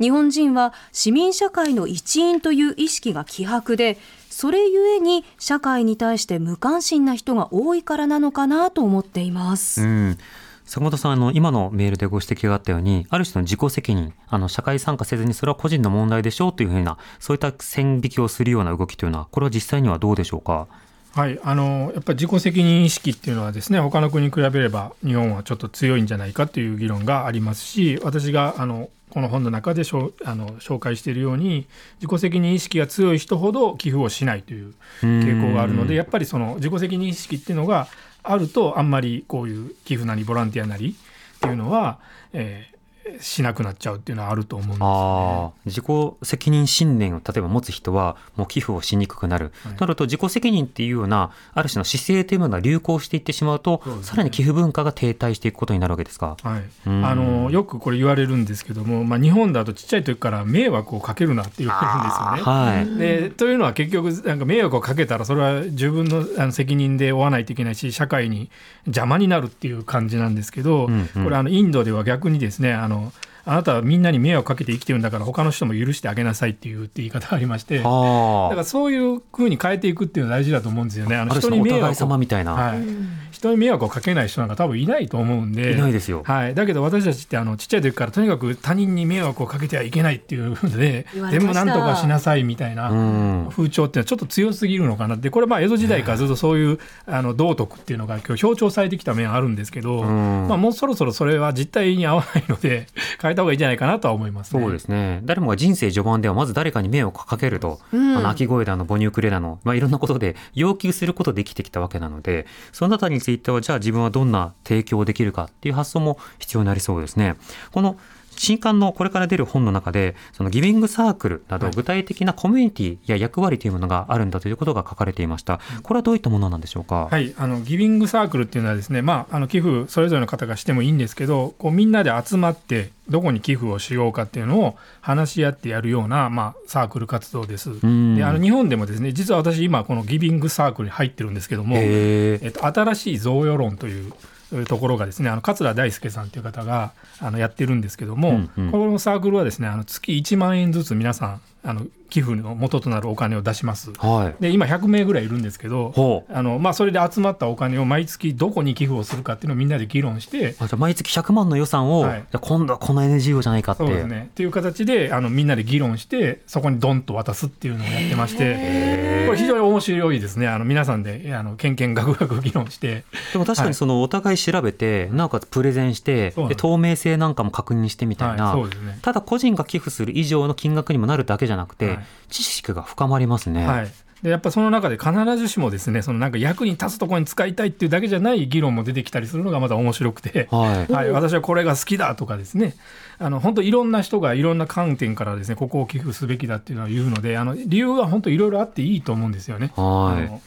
日本人は市民社会の一員という意識が希薄で、それゆえに社会に対して無関心な人が多いからなのかなと思っています。うん。坂本さん、あの、今のメールでご指摘があったように、ある種の自己責任、あの、社会参加せずにそれは個人の問題でしょうというふうな、そういった線引きをするような動きというのは、これは実際にはどうでしょうか？はい、あのやっぱり自己責任意識っていうのはですね他の国に比べれば日本はちょっと強いんじゃないかという議論がありますし私があのこの本の中でしょあの紹介しているように自己責任意識が強い人ほど寄付をしないという傾向があるのでやっぱりその自己責任意識っていうのがあるとあんまりこういう寄付なりボランティアなりっていうのは、えーしなくなっちゃうっていうのはあると思うんですよね。ああ、自己責任信念を例えば持つ人はもう寄付をしにくくなる。はいなると自己責任っていうようなある種の姿勢というものが流行していってしまうと、ねさらに寄付文化が停滞していくことになるわけですか？はい、うんあのよくこれ言われるんですけども、まあ、日本だとちっちゃい時から迷惑をかけるなって言われるんですよね。はい。でというのは結局なんか迷惑をかけたらそれは自分のあの責任で負わないといけないし社会に邪魔になるっていう感じなんですけど、うんうんこれあのインドでは逆にですねあののあなたはみんなに迷惑かけて生きてるんだから他の人も許してあげなさいっていうって言い方がありましてだはからそういうふうに変えていくっていうのは大事だと思うんですよね。ああ。のある種のお互い様をみたいな。はい、人に迷惑をかけない人なんか多分いないと思うんでいないですよ。はい、だけど私たちってあのちっちゃい時からとにかく他人に迷惑をかけてはいけないっていうので全部なんとかしなさいみたいなうん。風潮っていうのはちょっと強すぎるのかなってこれまあ江戸時代からずっとそういうあの道徳っていうのが今日強調されてきた面あるんですけど、うんまあ、もうそろそろそれは実態に合わないので 変えた方がいいんじゃないかなとは思いますね。そうですね。誰もが人生序盤ではまず誰かに迷惑をかけると、うんあの鳴き声だの母乳くれだの、まあ、いろんなことで要求することで生きてきたわけなので、そのあたりについてはじゃあ自分はどんな提供をできるかっていう発想も必要になりそうですね。この新刊のこれから出る本の中で、そのギビングサークルなどはい具体的なコミュニティや役割というものがあるんだということが書かれていました。これはどういったものなんでしょうか？はい、あのギビングサークルっていうのはですね、まあ、あの寄付それぞれの方がしてもいいんですけどこうみんなで集まってどこに寄付をしようかっていうのを話し合ってやるような、まあ、サークル活動です。んであの日本でもですね実は私今このギビングサークルに入ってるんですけども、へえっと、新しい贈与論というところがですねあの桂大輔さんという方があのやってるんですけども、うんうん。このサークルはですねあの月1万円ずつ皆さんあの寄付の元となるお金を出します。はい。で今100名ぐらいいるんですけど。あのまあ、それで集まったお金を毎月どこに寄付をするかっていうのをみんなで議論してあじゃあ毎月100万の予算を、はいじゃあ今度はこの NGO じゃないかって。そうですねっていう形であのみんなで議論してそこにドンと渡すっていうのをやってましてこれ非常に面白いですねあの皆さんであのけんけんがくがく議論してでも確かにそのお互い調べて、なおかつプレゼンしてで透明性なんかも確認してみたいな、はい、そうですね。ただ個人が寄付する以上の金額にもなるだけじゃなくて、はい。知識が深まりますね。はい。でやっぱその中で必ずしもですねそのなんか役に立つところに使いたいっていうだけじゃない議論も出てきたりするのがまた面白くて、はい。はい、私はこれが好きだとかですねあの本当いろんな人がいろんな観点からですねここを寄付すべきだっていうのは言うのであの理由は本当いろいろあっていいと思うんですよね。はい。あの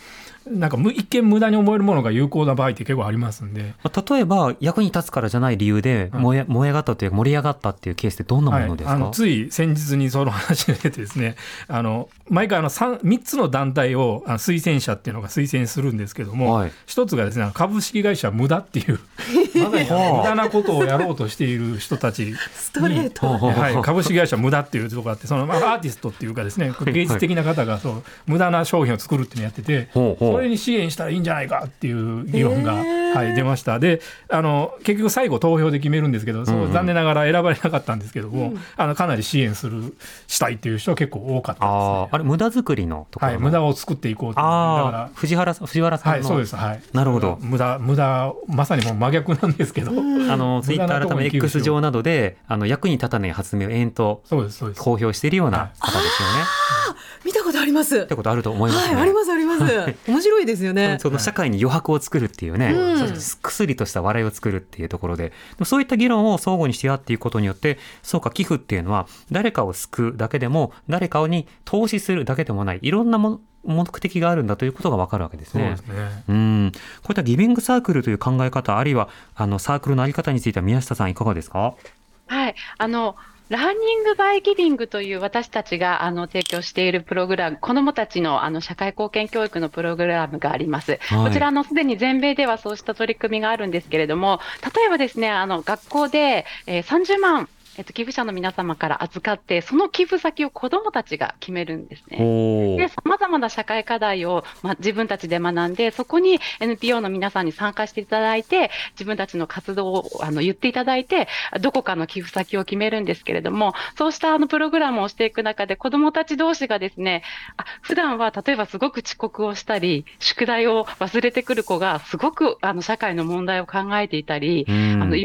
なんかむ一見無駄に思えるものが有効な場合って結構ありますんで。まあ例えば役に立つからじゃない理由ではい。燃え,、燃え上がったというか盛り上がったっていうケースってどんなものですか、はい、あのつい先日にその話が出てですね あの毎回あの 3, 3つの団体をあの推薦者っていうのが推薦するんですけども、はい。一つがですね株式会社無駄っていう まさに 無駄なことをやろうとしている人たちにストレート。はい、株式会社無駄っていうところがあってその、まあ、アーティストっていうかですね芸術的な方がそう無駄な商品を作るっていうのをやっててほそれに支援したらいいんじゃないかっていう。議論が、へーはい、出ましたであの結局最後投票で決めるんですけど、そう。残念ながら選ばれなかったんですけども、あのかなり支援するしたいっていう。人は結構多かったですあねあ。あれ無駄作りのところはい、無駄を作っていこう。という。だあかあ藤原さん藤原ら、はい、さん、そう。です、はい。なるほど無駄、無駄、まさにもう。真逆なんですけど。あのツイッター改め X 上などであの役に立たない発明を延々とそう。です、そう。です。公表しているよう。な方ですよね。見たことありますっ。てことあると思いますね。はい、ありますあります。面白いですよね。その社会に余白を作るっていうね、うん薬とした笑いを作るっていうところで、でもそういった議論を相互にし合っていくことによって、そうか、寄付っていうのは、誰かを救うだけでも、誰かに投資するだけでもない、いろんなも目的があるんだということがわかるわけですねそうです。ね。うん、こういったギビングサークルという考え方、あるいはあのサークルのあり方については宮下さんいかがですか？はい、あの Learning by Giving という私たちがあの提供しているプログラム、子どもたちのあの社会貢献教育のプログラムがあります。はいこちらあのすでに全米ではそうした取り組みがあるんですけれども、例えばですね、あの学校で、えー30万えっと、寄付者の皆様から預かって、その寄付先を子どもたちが決めるんですね。おーで、様々な社会課題を、まあ、自分たちで学んで、そこに NPO の皆さんに参加していただいて、自分たちの活動をあの言っていただいて、どこかの寄付先を決めるんですけれども、そうしたあのプログラムをしていく中で、子どもたち同士がですね、あ普段は例えばすごく遅刻をしたり、宿題を忘れてくる子が、すごくあの社会の問題を考えていたり、うんあの、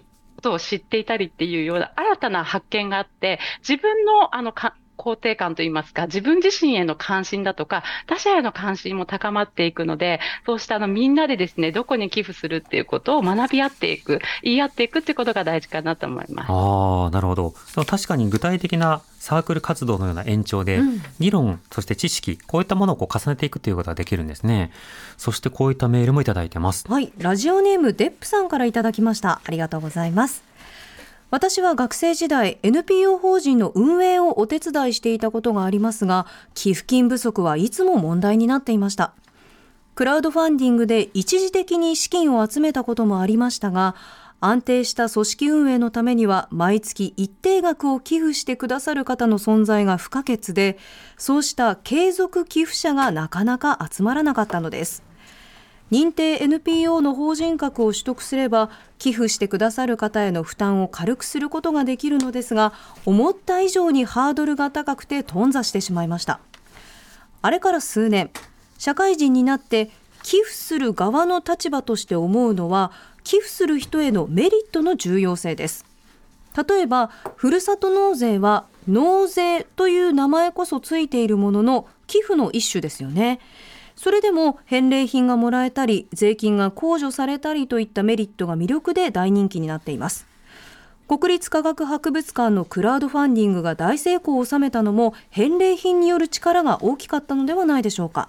ことを知っていたりっていうような新たな発見があって、自分のあのか肯定感といいますか、自分自身への関心だとか、他者への関心も高まっていくので、そうしたあのみんなでですね、どこに寄付するっていうことを学び合っていく、言い合っていくっていうことが大事かなと思います。ああ、なるほど。でも確かに具体的なサークル活動のような延長で、議論、そして知識、こういったものをこう重ねていくということができるんですね。そしてこういったメールもいただいてます。はい、ラジオネームデップさんからいただきました。ありがとうございます。私は学生時代 NPO 法人の運営をお手伝いしていたことがありますが、寄付金不足はいつも問題になっていました。クラウドファンディングで一時的に資金を集めたこともありましたが、安定した組織運営のためには毎月一定額を寄付してくださる方の存在が不可欠で、そうした継続寄付者がなかなか集まらなかったのです。認定 NPO の法人格を取得すれば寄付してくださる方への負担を軽くすることができるのですが思った以上にハードルが高くて頓挫してしまいました。あれから数年社会人になって寄付する側の立場として思うのは寄付する人へのメリットの重要性です。例えばふるさと納税は納税という名前こそついているものの寄付の一種ですよね。それでも返礼品がもらえたり税金が控除されたりといったメリットが魅力で大人気になっています。国立科学博物館のクラウドファンディングが大成功を収めたのも返礼品による力が大きかったのではないでしょうか。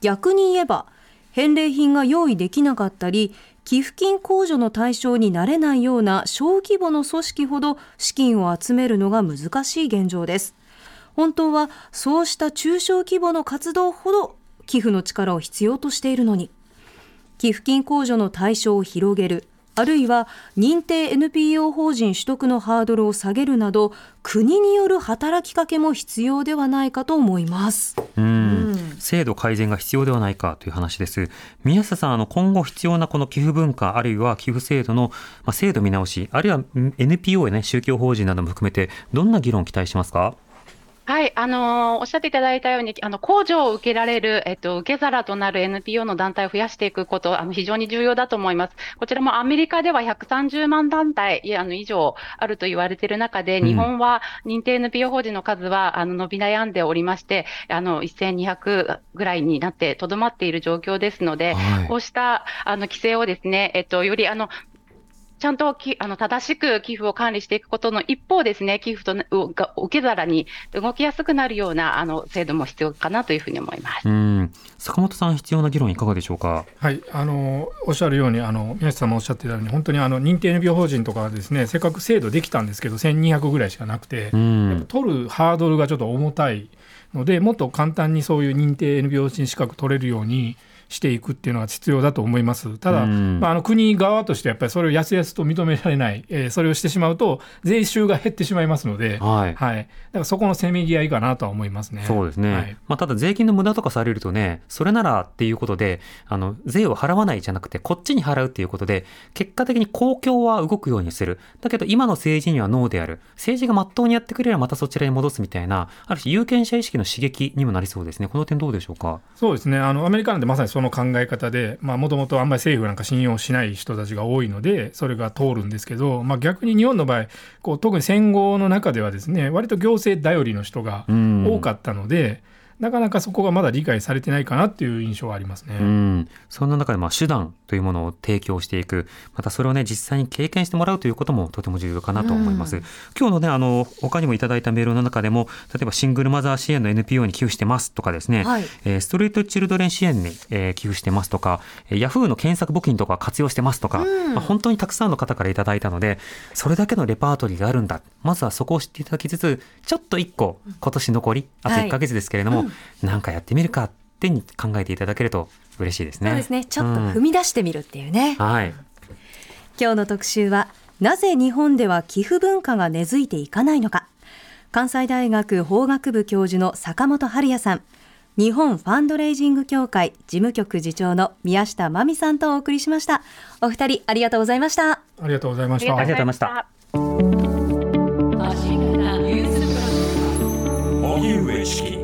逆に言えば返礼品が用意できなかったり寄付金控除の対象になれないような小規模の組織ほど資金を集めるのが難しい現状です。本当はそうした中小規模の活動ほど寄付の力を必要としているのに寄付金控除の対象を広げるあるいは認定 NPO 法人取得のハードルを下げるなど国による働きかけも必要ではないかと思います。うん、制度改善が必要ではないかという話です。宮下さん、あの今後必要なこの寄付文化、あるいは寄付制度の、まあ、制度見直し、あるいはん NPO やね、宗教法人なども含めて、どんな議論を期待しますか？はい、あのーおっしゃっていただいたように、あの、控除を受けられる、えっと、受け皿となる NPO の団体を増やしていくこと、あの、非常に重要だと思います。こちらもアメリカでは130万団体、いや、あの、以上あると言われている中で、うん日本は認定 NPO 法人の数は、あの、伸び悩んでおりまして、あの、1200ぐらいになってとどまっている状況ですので、はいこうした、あの、規制をですね、えっと、より、あの、ちゃんときあの正しく寄付を管理していくことの一方ですね、寄付とうが受け皿に動きやすくなるようなあの制度も必要かなというふうに思います。うん、坂本さん、必要な議論いかがでしょうか？はい、あのおっしゃるようにあの宮下さんもおっしゃってたように本当にあの認定 NPO 法人とかはですねせっかく制度できたんですけど1200ぐらいしかなくて、取るハードルがちょっと重たいのでもっと簡単にそういう認定 NPO 法人資格取れるようにしていくっていうのが必要だと思います。ただ、うんまあ、あの国側としてやっぱりそれをやすやすと認められない、えーそれをしてしまうと税収が減ってしまいますので、はい。はい、だからそこのせめぎ合いかなとは思いますね。そうですね。はいまあ、ただ税金の無駄とかされるとね、それならっていうことで、あの、税を払わないじゃなくて、こっちに払うっていうことで、結果的に公共は動くようにする。だけど、今の政治にはノーである。政治が真っ当にやってくれればまたそちらに戻すみたいな、ある種有権者意識の刺激にもなりそうですね。この点どうでしょうか？そうですねあのアメリカなんてまさにその考え方でもともとあんまり政府なんか信用しない人たちが多いのでそれが通るんですけど、まあ、逆に日本の場合こう特に戦後の中ではですね割と行政頼りの人がうん。多かったので、なかなかそこがまだ理解されてないかなっていう印象はありますね。うん、そんな中でまあ手段というものを提供していく、またそれをね、実際に経験してもらうということもとても重要かなと思います。今日のね、あの、他にもいただいたメールの中でも、例えばシングルマザー支援の NPO に寄付してますとかですね、はい。えーストリートチルドレン支援に、えー寄付してますとか、えーヤフーの検索募金とか活用してますとか、まあ本当にたくさんの方からいただいたので、それだけのレパートリーがあるんだ。まずはそこを知っていただきつつ、ちょっと一個、今年残り、あとはい1ヶ月ですけれども、なんかやってみるかってに考えていただけると嬉しいですね。そうですね。ちょっと踏み出してみるっていうね。はい。今日の特集はなぜ日本では寄付文化が根付いていかないのか。関西大学法学部教授の坂本春也さん。日本ファンドレイジング協会事務局次長の宮下真美さんとお送りしました。お二人ありがとうございました。ありがとうございました。ありがとうございました。荻上チ